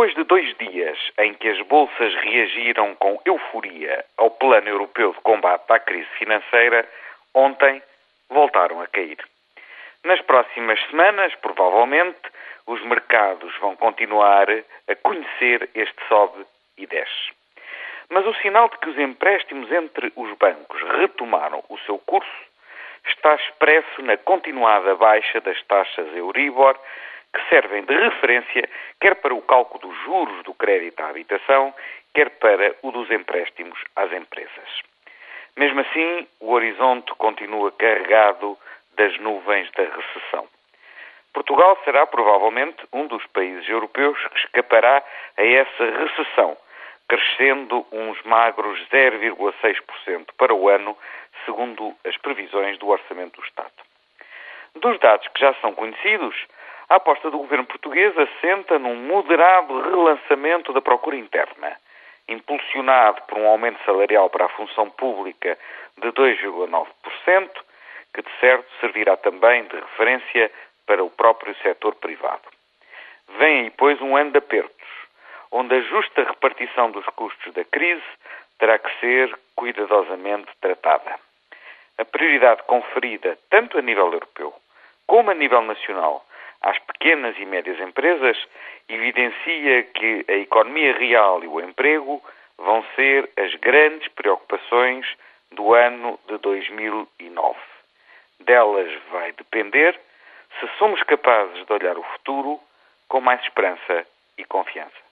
Depois de dois dias em que as bolsas reagiram com euforia ao plano europeu de combate à crise financeira, ontem voltaram a cair. Nas próximas semanas, provavelmente, os mercados vão continuar a conhecer este sobe e desce. Mas o sinal de que os empréstimos entre os bancos retomaram o seu curso está expresso na continuada baixa das taxas Euribor que servem de referência quer para o cálculo dos juros do crédito à habitação, quer para o dos empréstimos às empresas. Mesmo assim, o horizonte continua carregado das nuvens da recessão. Portugal será provavelmente um dos países europeus que escapará a essa recessão, crescendo uns magros 0,6% para o ano, segundo as previsões do Orçamento do Estado. Dos dados que já são conhecidos, a aposta do governo português assenta num moderado relançamento da procura interna, impulsionado por um aumento salarial para a função pública de 2,9%, que de certo servirá também de referência para o próprio setor privado. Vem aí, pois, um ano de apertos, onde a justa repartição dos custos da crise terá que ser cuidadosamente tratada. A prioridade conferida, tanto a nível europeu como a nível nacional, às pequenas e médias empresas evidencia que a economia real e o emprego vão ser as grandes preocupações do ano de 2009. Delas vai depender se somos capazes de olhar o futuro com mais esperança e confiança.